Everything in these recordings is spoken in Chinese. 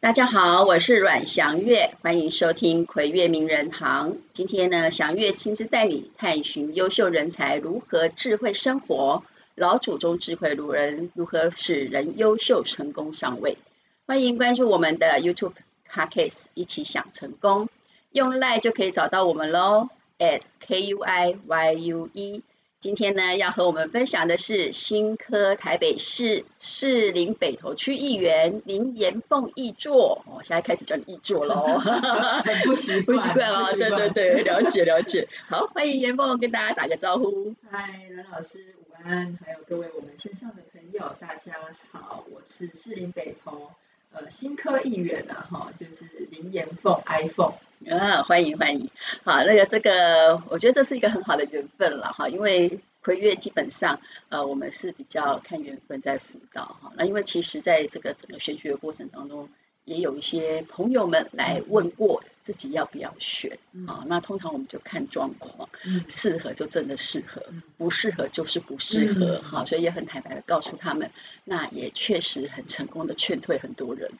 大家好，我是阮祥月，欢迎收听葵月名人堂。今天呢，祥月亲自带你探寻优秀人才如何智慧生活，老祖宗智慧路人如何使人优秀成功上位。欢迎关注我们的 YouTube c a r c a s e 一起想成功。用 LINE 就可以找到我们喽，at K U I Y U E。今天呢，要和我们分享的是新科台北市士林北投区议员林延凤议座。我、哦、现在开始叫你议座喽，不习惯，不习惯哦。对对对，了解了解。好，欢迎延凤跟大家打个招呼。嗨，阮老师午安，还有各位我们线上的朋友，大家好，我是士林北投呃新科议员啊，哈，就是林延凤 iPhone。啊，欢迎欢迎，好，那个这个，我觉得这是一个很好的缘分了哈，因为葵月基本上，呃，我们是比较看缘分在辅导哈，那因为其实在这个整个玄学的过程当中。也有一些朋友们来问过自己要不要选啊，那通常我们就看状况，适合就真的适合，不适合就是不适合哈，所以也很坦白的告诉他们，那也确实很成功的劝退很多人，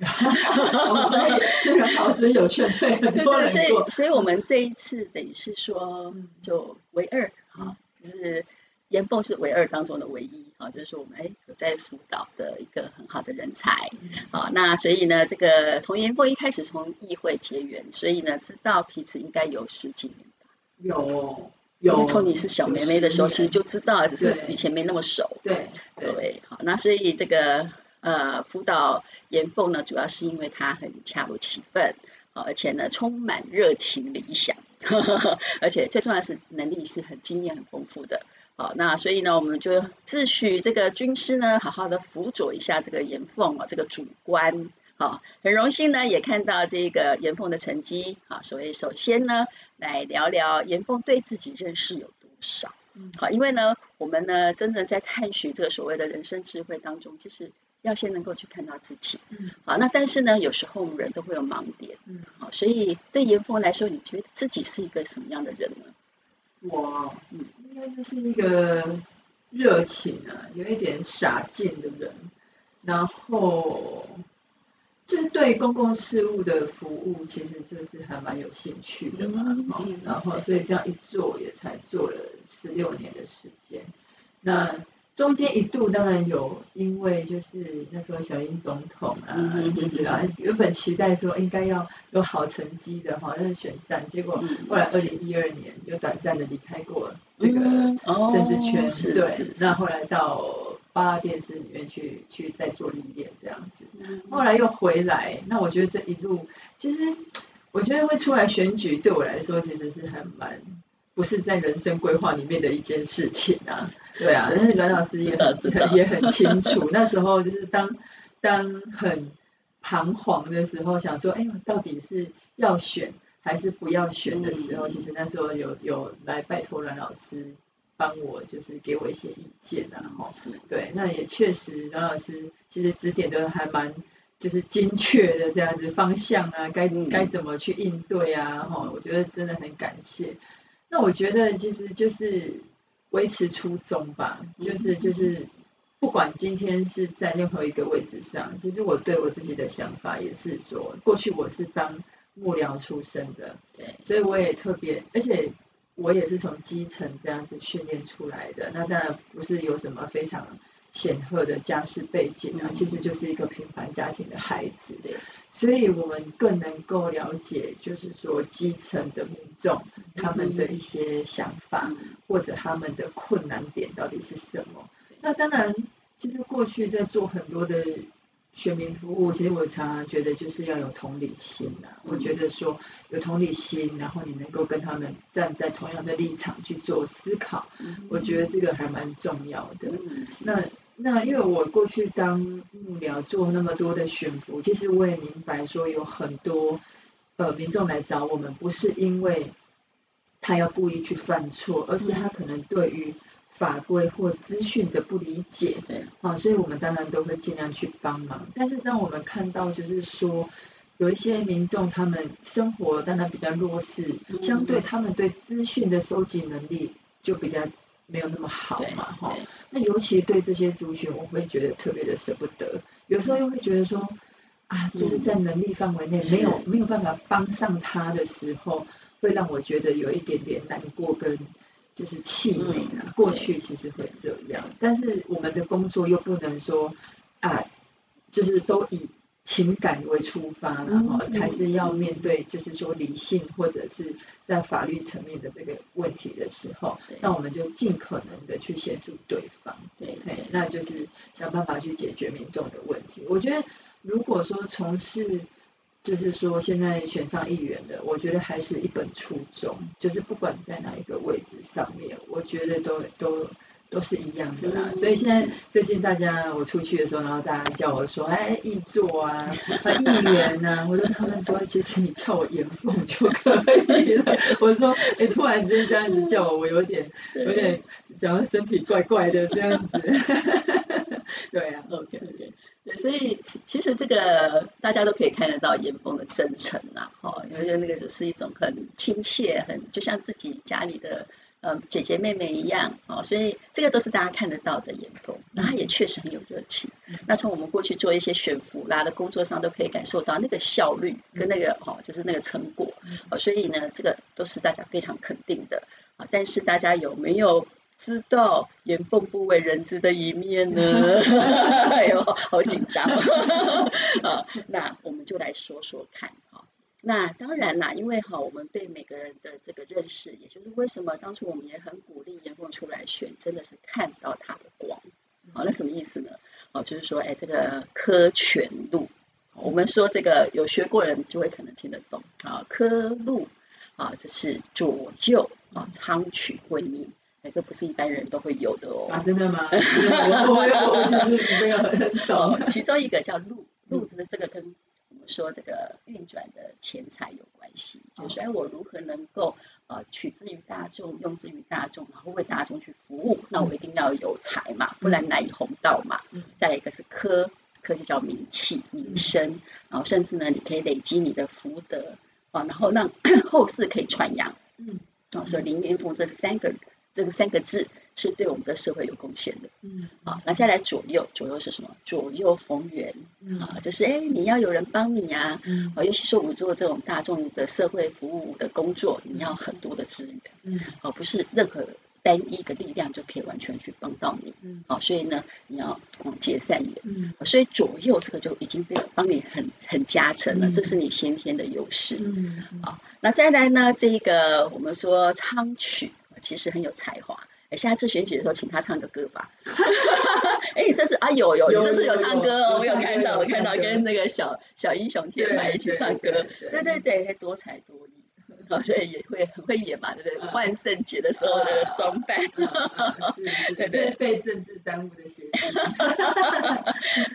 所以 是个老师有劝退很多人，对对，所以所以我们这一次等于是说就唯二哈，就是。妍凤是唯二当中的唯一，啊，就是说我们哎有在辅导的一个很好的人才，好，那所以呢，这个从严凤一开始从议会结缘，所以呢知道彼此应该有十几年吧，有有，从你是小妹妹的时候，其实就知道，只是以前没那么熟，对对，对，好，那所以这个呃辅导严凤呢，主要是因为她很恰如其分，而且呢充满热情理想，呵 呵而且最重要的是能力是很经验很丰富的。好，那所以呢，我们就自诩这个军师呢，好好的辅佐一下这个严凤啊，这个主官。好，很荣幸呢，也看到这个严凤的成绩。好，所以首先呢，来聊聊严凤对自己认识有多少。好，因为呢，我们呢，真的在探寻这个所谓的人生智慧当中，其实要先能够去看到自己。嗯好，那但是呢，有时候我们人都会有盲点。嗯，好，所以对严凤来说，你觉得自己是一个什么样的人呢？我嗯，应该就是一个热情啊，有一点傻劲的人，然后就是对公共事务的服务，其实就是还蛮有兴趣的嘛。嗯，然后所以这样一做，也才做了十六年的时间。那中间一度当然有，因为就是那时候小英总统啊，嗯、就是啊，原本期待说应该要有好成绩的，好像选战，结果后来二零一二年就短暂的离开过这个政治圈，嗯、对，那后来到八大电视里面去去再做历练这样子，后来又回来，那我觉得这一路其实我觉得会出来选举，对我来说其实是还蛮。不是在人生规划里面的一件事情啊，对啊，但是阮老师也很 也很清楚，那时候就是当当很彷徨的时候，想说，哎，我到底是要选还是不要选的时候，嗯、其实那时候有有来拜托阮老师帮我，就是给我一些意见啊，哈，对，那也确实阮老师其实指点的还蛮就是精确的这样子方向啊，该该怎么去应对啊，哈，我觉得真的很感谢。那我觉得其实就是维持初衷吧，就是就是不管今天是在任何一个位置上，其实我对我自己的想法也是说，过去我是当幕僚出身的，对，所以我也特别，而且我也是从基层这样子训练出来的，那当然不是有什么非常。显赫的家世背景啊，其实就是一个平凡家庭的孩子，对，所以我们更能够了解，就是说基层的民众他们的一些想法或者他们的困难点到底是什么。那当然，其实过去在做很多的选民服务，其实我常常觉得就是要有同理心啊。我觉得说有同理心，然后你能够跟他们站在同样的立场去做思考，我觉得这个还蛮重要的。那那因为我过去当幕僚做那么多的选服，其实我也明白说有很多呃民众来找我们，不是因为他要故意去犯错，而是他可能对于法规或资讯的不理解，对，啊，所以我们当然都会尽量去帮忙。但是当我们看到就是说有一些民众他们生活当然比较弱势，相对他们对资讯的收集能力就比较。没有那么好嘛，哈。那尤其对这些族群，我会觉得特别的舍不得。有时候又会觉得说，啊，就是在能力范围内没有没有办法帮上他的时候，会让我觉得有一点点难过跟就是气馁啊。嗯、过去其实会这样，但是我们的工作又不能说啊，就是都以。情感为出发，然后还是要面对，就是说理性或者是在法律层面的这个问题的时候，那我们就尽可能的去协助对方，对，对，那就是想办法去解决民众的问题。我觉得，如果说从事，就是说现在选上议员的，我觉得还是一本初衷，就是不管在哪一个位置上面，我觉得都都。都是一样的啦，所以现在最近大家我出去的时候，然后大家叫我说，哎，易座啊，议员呐，我说他们说，其实你叫我严凤就可以了。我说，哎，突然间这样子叫我，我有点有点，想要身体怪怪的这样子。对啊，OK，对，所以其实这个大家都可以看得到严凤的真诚呐，哈，因为那个是一种很亲切，很就像自己家里的。呃，姐姐妹妹一样哦，所以这个都是大家看得到的颜凤，那他也确实很有热情。嗯、那从我们过去做一些悬浮啦的工作上，都可以感受到那个效率跟那个哦，就是那个成果。哦，所以呢，这个都是大家非常肯定的啊。但是大家有没有知道颜缝不为人知的一面呢？哎呦，好紧张 啊！那我们就来说说看哈。那当然啦，因为哈，我们对每个人的这个认识，也就是为什么当初我们也很鼓励颜凤出来选，真的是看到他的光。好，那什么意思呢？哦，就是说，哎，这个科全路，我们说这个有学过人就会可能听得懂啊。科路啊，这是左右啊，仓曲会命，哎，这不是一般人都会有的哦。啊，真的吗？我我我其实没有很懂。其中一个叫路，路字的这个跟。说这个运转的钱财有关系，就是说，哎，我如何能够呃取之于大众，用之于大众，然后为大众去服务？那我一定要有财嘛，不然难以弘道嘛。再来一个是科，科就叫名气、名声，然后甚至呢，你可以累积你的福德啊，然后让 后世可以传扬。嗯，啊，所以林元凤这三个这个三个字。是对我们这社会有贡献的，嗯，好，那再来左右，左右是什么？左右逢源，啊，就是哎，你要有人帮你呀，嗯，啊尤其是我们做这种大众的社会服务的工作，你要很多的资源，嗯，而不是任何单一的力量就可以完全去帮到你，嗯，好，所以呢，你要广结善缘，嗯，所以左右这个就已经被帮你很很加成了，这是你先天的优势，嗯，啊，那再来呢，这一个我们说昌曲，其实很有才华。哎，下次选举的时候，请他唱个歌吧。哎，你这次啊，有有，你这次有唱歌哦，我有看到，我看到跟那个小小英雄天马一起唱歌，对对。对，多才多艺，好，所以也会很会演嘛，对不对？万圣节的时候的装扮，是，对对，被政治耽误的鞋子。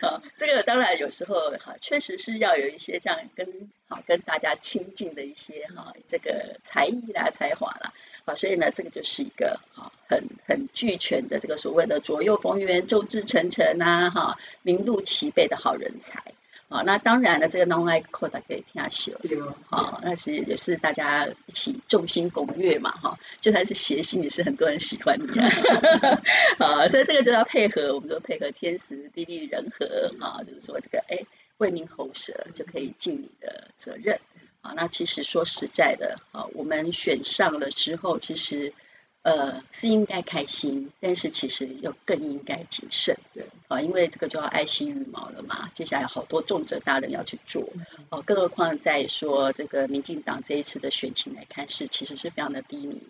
好，这个当然有时候哈，确实是要有一些这样跟好跟大家亲近的一些哈，这个才艺啦、才华啦。好，所以呢，这个就是一个哈很很俱全的这个所谓的左右逢源、众志成城啊，哈名录齐备的好人才。好，那当然了，这个 non i code 可以听下去了。对哦。好，那其实也是大家一起众星拱月嘛，哈，就算是谐星，也是很多人喜欢你啊。好，所以这个就要配合，我们说配合天时地利人和啊，就是说这个哎为民喉舌就可以尽你的责任。啊，那其实说实在的，啊，我们选上了之后，其实呃是应该开心，但是其实又更应该谨慎，对，啊，因为这个就要爱惜羽毛了嘛，接下来好多重责大人要去做，哦，更何况在说这个民进党这一次的选情来看，是其实是非常的低迷，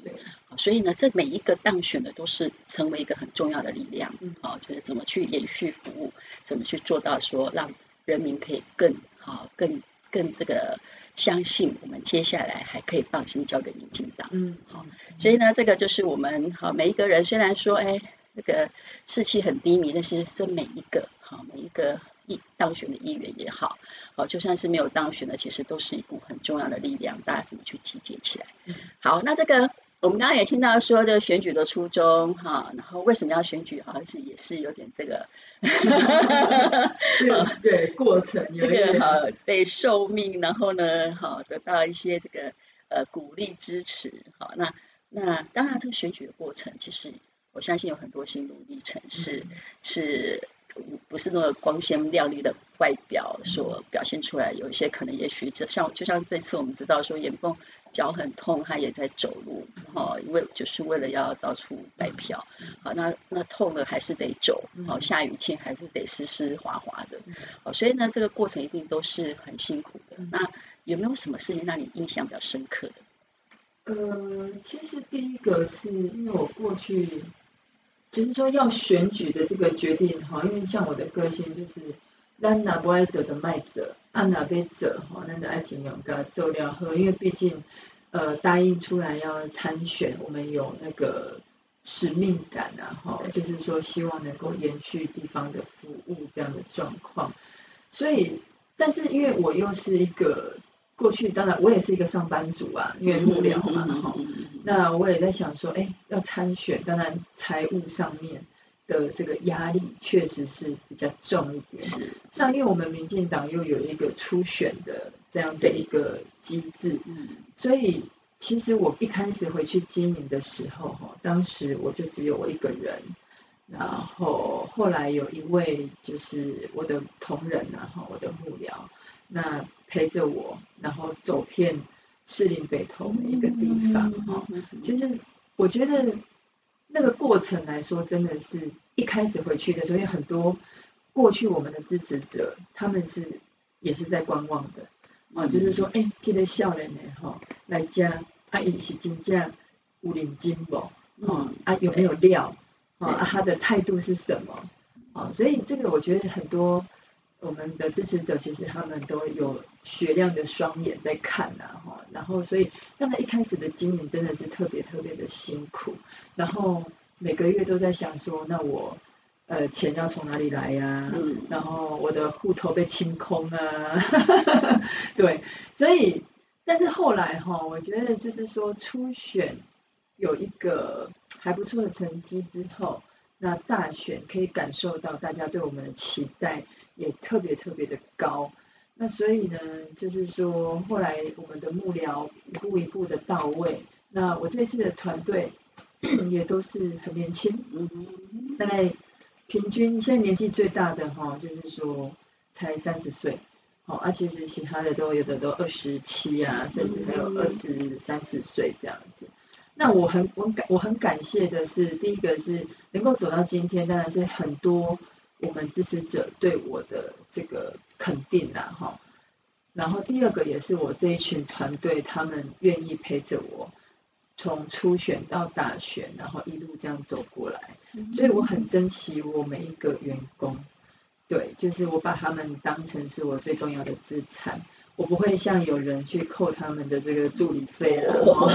啊，所以呢，这每一个当选的都是成为一个很重要的力量，啊，就是怎么去延续服务，怎么去做到说让人民可以更好、更更这个。相信我们接下来还可以放心交给民进党，嗯，好，所以呢，这个就是我们好每一个人，虽然说哎，那个士气很低迷，但是这每一个好每一个议当选的议员也好，好，就算是没有当选的，其实都是一股很重要的力量，大家怎么去集结起来？好，那这个。我们刚刚也听到说这个选举的初衷哈，然后为什么要选举，好像是也是有点这个，对过程，这个哈被受命，然后呢好得到一些这个呃鼓励支持，好那那当然这个选举的过程，其实我相信有很多心路历程是是不是那么光鲜亮丽的外表所表现出来，有一些可能也许就像就像这次我们知道说严凤脚很痛，他也在走路，哈，因为就是为了要到处买票，好，那那痛了还是得走，好，下雨天还是得湿湿滑滑的，好，所以呢这个过程一定都是很辛苦的。那有没有什么事情让你印象比较深刻的？呃，其实第一个是因为我过去。就是说要选举的这个决定哈，因为像我的个性就是，咱哪不爱走的卖者，按哪边走哈，那个爱尽量个做了喝，因为毕竟呃答应出来要参选，我们有那个使命感啊吼，就是说希望能够延续地方的服务这样的状况，所以但是因为我又是一个。过去当然我也是一个上班族啊，因为幕僚嘛吼。那我也在想说，哎，要参选，当然财务上面的这个压力确实是比较重一点。是。那因为我们民进党又有一个初选的这样的一个机制，嗯，所以其实我一开始回去经营的时候哈，当时我就只有我一个人，然后后来有一位就是我的同仁然后我的幕僚。那陪着我，然后走遍士林北投每一个地方哈。其实我觉得那个过程来说，真的是一开始回去的时候，因为很多过去我们的支持者，他们是也是在观望的啊，就是说，哎，这个少年呢哈来家，啊，伊是真正有领金不？嗯啊，有没有料啊？他的态度是什么？啊，所以这个我觉得很多。我们的支持者其实他们都有雪亮的双眼在看呐，哈，然后所以让他一开始的经营真的是特别特别的辛苦，然后每个月都在想说，那我呃钱要从哪里来呀、啊？嗯，然后我的户头被清空啊，对，所以但是后来哈，我觉得就是说初选有一个还不错的成绩之后，那大选可以感受到大家对我们的期待。也特别特别的高，那所以呢，就是说后来我们的幕僚一步一步的到位，那我这次的团队 也都是很年轻，嗯，大概平均现在年纪最大的哈，就是说才三十岁，好，啊其实其他的都有的都二十七啊，甚至还有二十三四岁这样子。那我很我感我很感谢的是，第一个是能够走到今天，当然是很多。我们支持者对我的这个肯定啊，哈，然后第二个也是我这一群团队，他们愿意陪着我从初选到大选，然后一路这样走过来，所以我很珍惜我每一个员工，对，就是我把他们当成是我最重要的资产。我不会像有人去扣他们的这个助理费了，哦、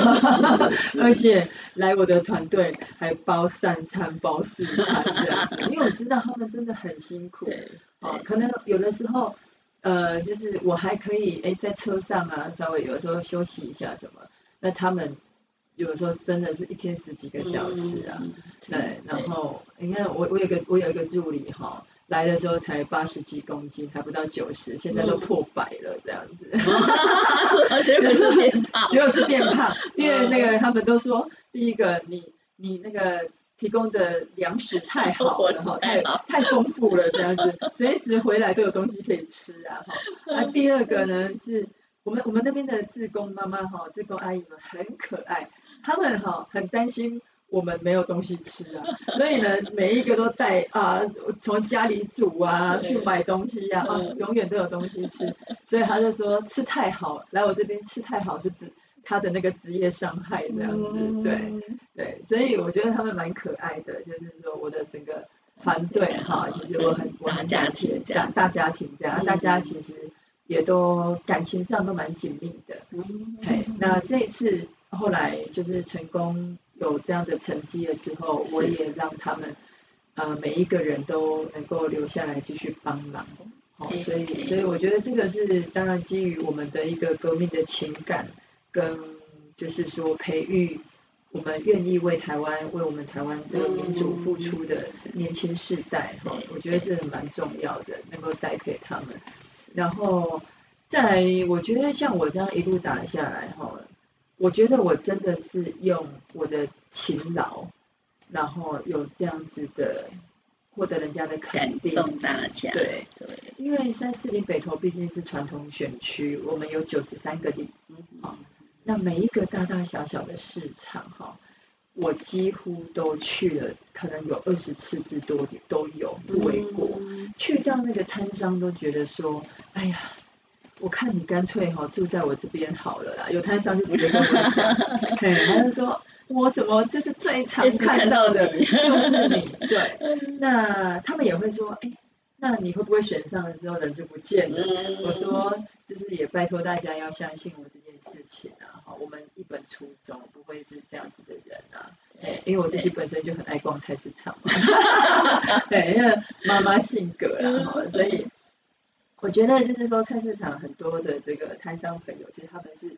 而且来我的团队还包三餐包四餐这样子，因为我知道他们真的很辛苦。对，哦，可能有的时候，呃，就是我还可以哎在车上啊，稍微有的时候休息一下什么，那他们有的时候真的是一天十几个小时啊，嗯、对，然后你看我我有个我有一个助理哈。来的时候才八十几公斤，还不到九十，现在都破百了这样子。结果是变胖，结果是变胖，因为那个他们都说，第一个你你那个提供的粮食太好了哈，太太丰富了这样子，随时回来都有东西可以吃啊哈。那第二个呢是我们我们那边的志工妈妈哈，志工阿姨们很可爱，他们哈很担心。我们没有东西吃啊，所以呢，每一个都带啊，从家里煮啊，去买东西呀，啊，啊，永远都有东西吃。所以他就说吃太好，来我这边吃太好是指他的那个职业伤害这样子，对对。所以我觉得他们蛮可爱的，就是说我的整个团队哈，其实我很我很家庭这样，大家庭这样，大家其实也都感情上都蛮紧密的。嘿，那这一次后来就是成功。有这样的成绩了之后，我也让他们呃每一个人都能够留下来继续帮忙，好，所以所以我觉得这个是当然基于我们的一个革命的情感，跟就是说培育我们愿意为台湾为我们台湾的民主付出的年轻世代哈，我觉得这是蛮重要的，能够栽培他们，然后再来，我觉得像我这样一路打下来哈。我觉得我真的是用我的勤劳，然后有这样子的获得人家的肯定，感动大家。对对，因为三四零北投毕竟是传统选区，我们有九十三个里，嗯，好，那每一个大大小小的市场哈，我几乎都去了，可能有二十次之多都有，不为过。嗯、去到那个摊商都觉得说，哎呀，我看你干脆哈住在我这边好了啦。有摊商就直接跟我讲，对，他就说。我怎么就是最常看到的，就是你，对。那他们也会说，哎，那你会不会选上了之后人就不见了？嗯、我说，就是也拜托大家要相信我这件事情啊，好，我们一本初衷，不会是这样子的人啊。哎，因为我自己本身就很爱逛菜市场嘛，对，因为妈妈性格啦，哈、嗯，所以我觉得就是说菜市场很多的这个摊商朋友，其实他们是。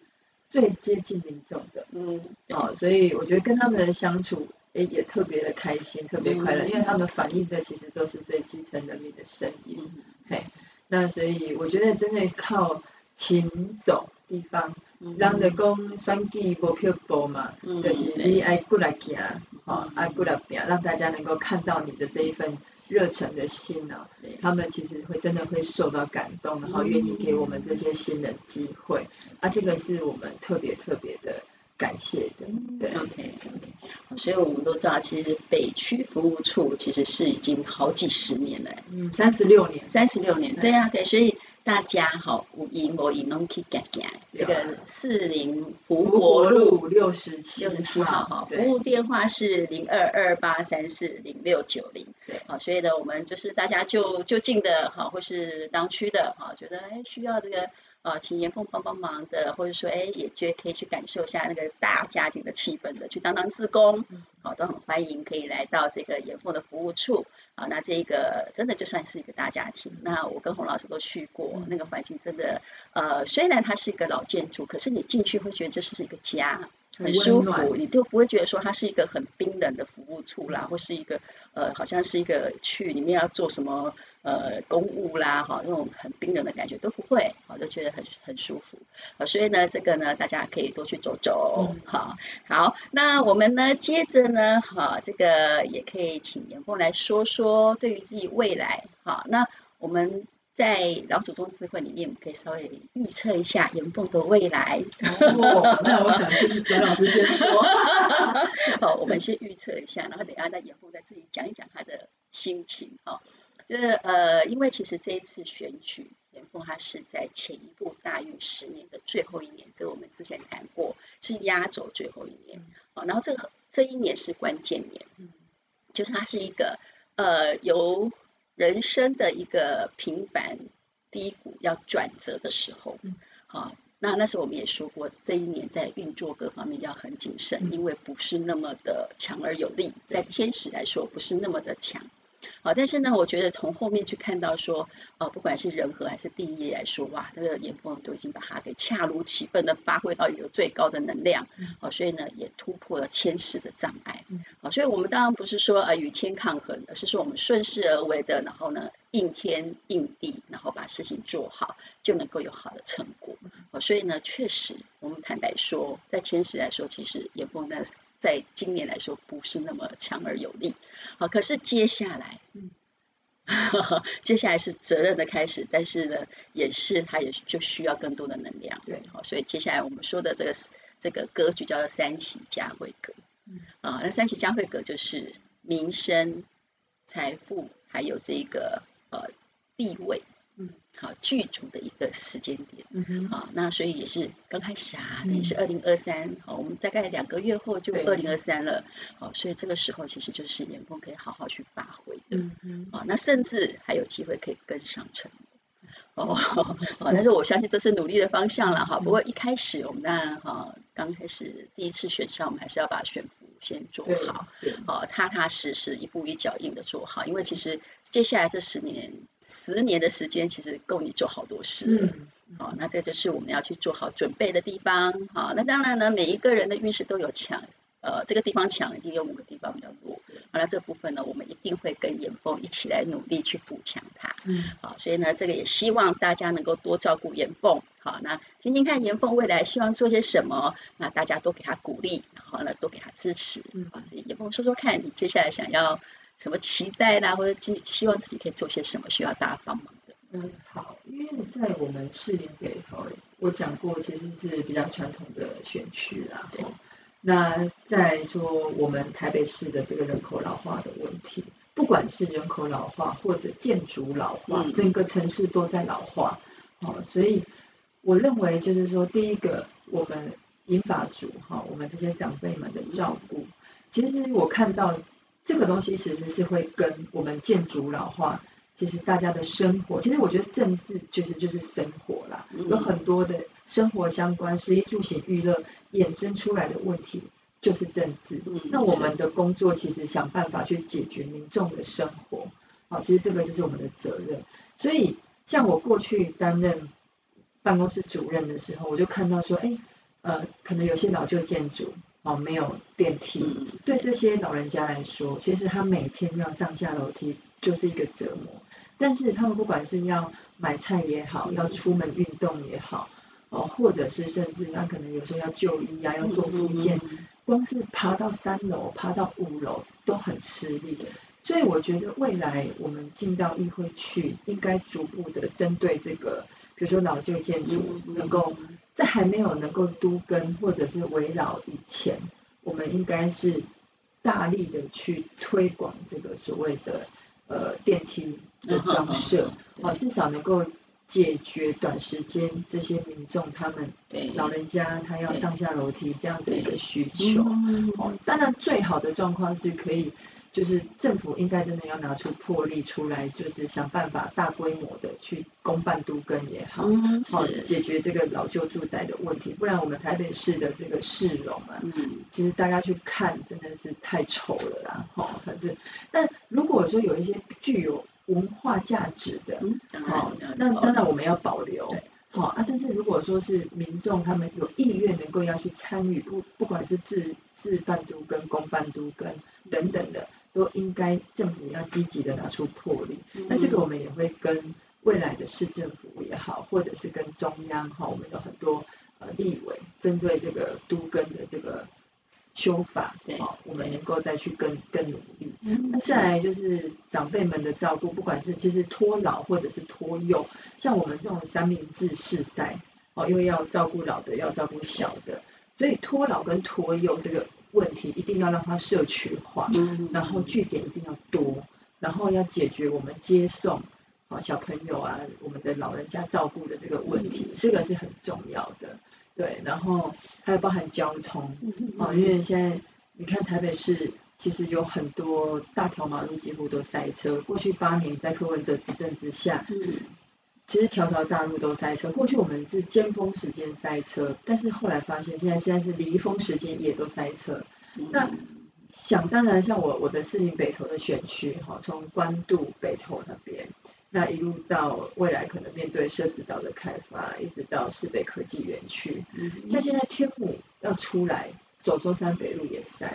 最接近民众的，嗯，哦，所以我觉得跟他们的相处，诶，也特别的开心，特别快乐，嗯、因为他们反映的其实都是最基层人民的声音，嗯、嘿，那所以我觉得真的靠勤走地方，让的讲选举无漂泊嘛，嗯、就是你爱过来行，哦，爱过来拼，让大家能够看到你的这一份。热忱的心呢、啊，他们其实会真的会受到感动，然后愿意给我们这些新的机会，啊，这个是我们特别特别的感谢的。对，OK OK，所以我们都知道，其实北区服务处其实是已经好几十年了，嗯，三十六年，三十六年，对。啊，对，所以。大家好，有闲无闲拢去改改，那个四零福国路六十七六十七号哈，服务电话是零二二八三四零六九零，所以呢，我们就是大家就就近的哈，或是当区的哈，觉得哎需要这个。啊，请严凤帮帮忙的，或者说，哎，也觉得可以去感受一下那个大家庭的气氛的，去当当志工，好，都很欢迎，可以来到这个严凤的服务处。啊，那这个真的就算是一个大家庭。那我跟洪老师都去过，那个环境真的，呃，虽然它是一个老建筑，可是你进去会觉得这是一个家，很舒服，你都不会觉得说它是一个很冰冷的服务处啦，或是一个呃，好像是一个去里面要做什么。呃，公务啦，哈，那种很冰冷的感觉都不会，我都觉得很很舒服，啊，所以呢，这个呢，大家可以多去走走，好，好，那我们呢，接着呢，哈，这个也可以请颜凤来说说对于自己未来，哈，那我们在老祖宗智慧里面，我们可以稍微预测一下严凤的未来。哦，那我想听颜老师先说。好，我们先预测一下，然后等一下再严凤再自己讲一讲他的心情，哈。就是呃，因为其实这一次选举，严凤他是在前一部大运十年的最后一年，这个我们之前谈过，是压轴最后一年。哦，然后这个这一年是关键年，就是它是一个呃由人生的一个平凡低谷要转折的时候。好，那那时候我们也说过，这一年在运作各方面要很谨慎，因为不是那么的强而有力，在天使来说不是那么的强。好，但是呢，我觉得从后面去看到说，呃，不管是人和还是地利来说，哇，这个严凤都已经把它给恰如其分的发挥到一个最高的能量，好，所以呢，也突破了天时的障碍，好，所以我们当然不是说呃与天抗衡，而是说我们顺势而为的，然后呢，应天应地，然后把事情做好，就能够有好的成果，哦，所以呢，确实，我们坦白说，在天时来说，其实严凤那。在今年来说不是那么强而有力，好，可是接下来，嗯，接下来是责任的开始，但是呢，也是它也就需要更多的能量，对，好，所以接下来我们说的这个这个格局叫做三期佳慧格，嗯，啊，那三期佳慧格就是民生、财富还有这个呃地位。嗯，好，剧组的一个时间点，嗯哼，好，那所以也是刚开始啊，等于是二零二三，好，我们大概两个月后就二零二三了，好，所以这个时候其实就是员工可以好好去发挥的，嗯哼，好，那甚至还有机会可以跟上承诺，哦，好，但是我相信这是努力的方向了，哈，不过一开始我们当然哈，刚开始第一次选上，我们还是要把选服先做好，好，踏踏实实一步一脚印的做好，因为其实接下来这十年。十年的时间其实够你做好多事，嗯，好，那这就是我们要去做好准备的地方，好，那当然呢，每一个人的运势都有强，呃，这个地方强，一定有某个地方比较弱，好，那这部分呢，我们一定会跟颜凤一起来努力去补强它，嗯，好，所以呢，这个也希望大家能够多照顾颜凤，好，那听听看颜凤未来希望做些什么，那大家多给他鼓励，然后呢，多给他支持，嗯，好，所以颜凤说说看你接下来想要。什么期待啦，或者希希望自己可以做些什么，需要大家帮忙的？嗯，好，因为在我们士林北头，我讲过，其实是比较传统的选区啦。对。那再说我们台北市的这个人口老化的问题，不管是人口老化或者建筑老化，嗯、整个城市都在老化。哦，所以我认为就是说，第一个，我们银发族哈，我们这些长辈们的照顾，其实我看到这个东西其实是会跟我们建筑老化，其实大家的生活，其实我觉得政治就是就是生活啦，有很多的生活相关，食衣住行娱乐衍生出来的问题就是政治。那我们的工作其实想办法去解决民众的生活，好，其实这个就是我们的责任，所以。像我过去担任办公室主任的时候，我就看到说，哎，呃，可能有些老旧建筑哦，没有电梯，嗯，对这些老人家来说，其实他每天要上下楼梯就是一个折磨。但是他们不管是要买菜也好，要出门运动也好，哦，或者是甚至他可能有时候要就医啊，要做复健，光是爬到三楼、爬到五楼都很吃力。所以我觉得未来我们进到议会去，应该逐步的针对这个，比如说老旧建筑，能够在还没有能够都跟或者是围绕以前，我们应该是大力的去推广这个所谓的呃电梯的装设，啊，至少能够解决短时间这些民众他们老人家他要上下楼梯这样的一个需求。哦，当然最好的状况是可以。就是政府应该真的要拿出魄力出来，就是想办法大规模的去公办都更也好，好、嗯、解决这个老旧住宅的问题。不然我们台北市的这个市容啊，嗯，其实大家去看真的是太丑了啦，哈，反正。但如果说有一些具有文化价值的，好、嗯，那当然我们要保留，好啊。但是如果说是民众他们有意愿能够要去参与，不不管是自自办都跟、公办都跟等等的。都应该政府要积极的拿出魄力，那这个我们也会跟未来的市政府也好，或者是跟中央哈，我们有很多呃立委针对这个都更的这个修法，好，我们能够再去更更努力。那再来就是长辈们的照顾，不管是其实托老或者是托幼，像我们这种三明治世代，哦，因为要照顾老的，要照顾小的，所以托老跟托幼这个。问题一定要让它社区化，嗯，然后据点一定要多，然后要解决我们接送啊小朋友啊，我们的老人家照顾的这个问题，嗯，这个是很重要的。对，然后还有包含交通啊，嗯，因为现在你看台北市其实有很多大条马路几乎都塞车，过去八年在柯文哲执政之下，嗯。其实条条大路都塞车，过去我们是尖峰时间塞车，但是后来发现现在现在是离峰时间也都塞车。嗯、那想当然，像我我的士林北投的选区哈，从关渡北投那边，那一路到未来可能面对社子岛的开发，一直到市北科技园区，嗯，像现在天母要出来走中山北路也塞，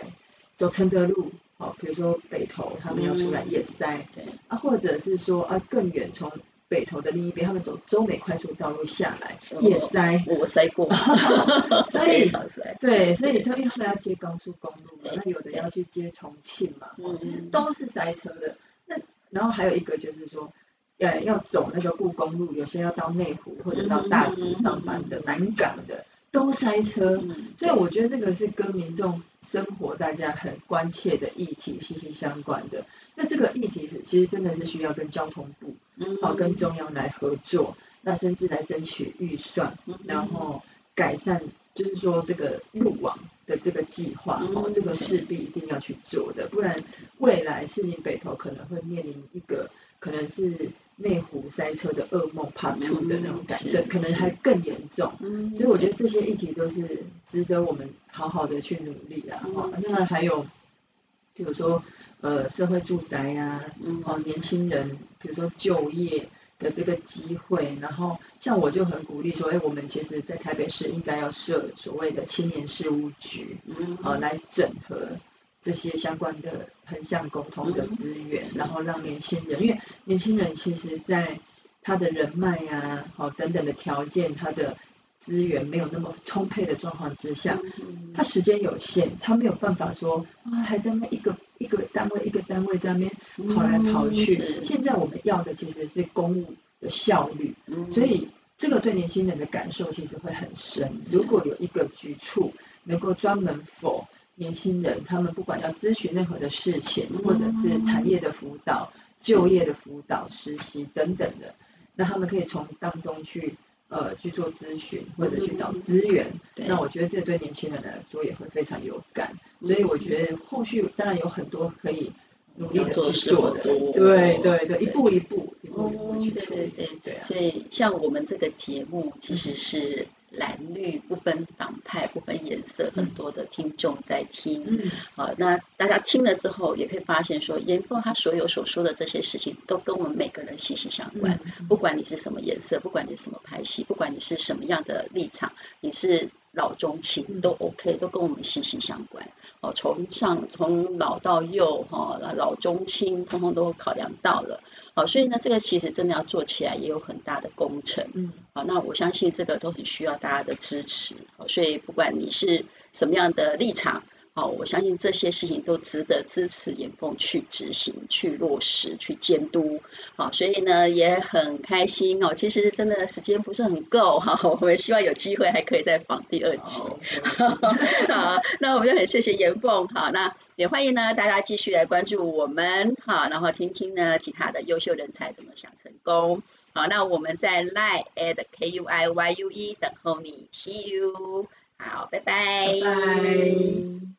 走承德路，好，比如说北投他们要出来也塞，对、嗯、啊，或者是说啊更远从。北投的另一边，他们走中美快速道路下来也塞，我塞过，所以塞对，所以就因为他们要接高速公路嘛，那有的要去接重庆嘛，其实都是塞车的。那然后还有一个就是说，要要走那个故宫路，有些要到内湖或者到大直上班的、南港的都塞车，所以我觉得这个是跟民众生活大家很关切的议题息息相关的。那这个议题是其实真的是需要跟交通部。好，跟中央来合作，那甚至来争取预算，然后改善，就是说这个路网的这个计划，哦，这个势必一定要去做的，不然未来士林北投可能会面临一个可能是内湖塞车的噩梦，Part Two 的那种感受，可能还更严重。所以我觉得这些议题都是值得我们好好的去努力啊。哈，那还有，比如说。呃，社会住宅呀、啊，哦，年轻人，比如说就业的这个机会，然后像我就很鼓励说，哎，我们其实，在台北市应该要设所谓的青年事务局，嗯，呃，来整合这些相关的横向沟通的资源，嗯、然后让年轻人，因为年轻人其实在他的人脉呀、啊，好、哦、等等的条件，他的资源没有那么充沛的状况之下，嗯、他时间有限，他没有办法说啊，还在那一个一个单位一个单位在那边跑来跑去。嗯、现在我们要的其实是公务的效率，嗯、所以这个对年轻人的感受其实会很深。如果有一个局处能够专门 for 年轻人，他们不管要咨询任何的事情，或者是产业的辅导、就业的辅导、实习等等的，那他们可以从当中去。呃，去做咨询或者去找资源，嗯、那我觉得这对年轻人来说也会非常有感，嗯、所以我觉得后续当然有很多可以努力的去做的，对对对，对。一步一步一步一步去做，对对对，对，所以像我们这个节目其实是。嗯蓝绿不分党派，不分颜色，很多的听众在听。嗯，好，那大家听了之后，也可以发现说，严凤他所有所说的这些事情，都跟我们每个人息息相关。嗯、不管你是什么颜色，不管你是什么派系，不管你是什么样的立场，你是老中青都 OK，都跟我们息息相关。哦，从上从老到幼，哈，老中青通通都考量到了。好，所以呢，这个其实真的要做起来也有很大的工程。嗯，好，那我相信这个都很需要大家的支持。好，所以不管你是什么样的立场。好，我相信这些事情都值得支持严凤去执行、去落实、去监督。好，所以呢也很开心哦。其实真的时间不是很够哈，我们希望有机会还可以再访第二集。好，好，那我们就很谢谢严凤。好，那也欢迎呢大家继续来关注我们。好，然后听听呢其他的优秀人才怎么想成功。好，那我们在 line at k u i y u e 等候你，see you。好，拜拜。拜拜。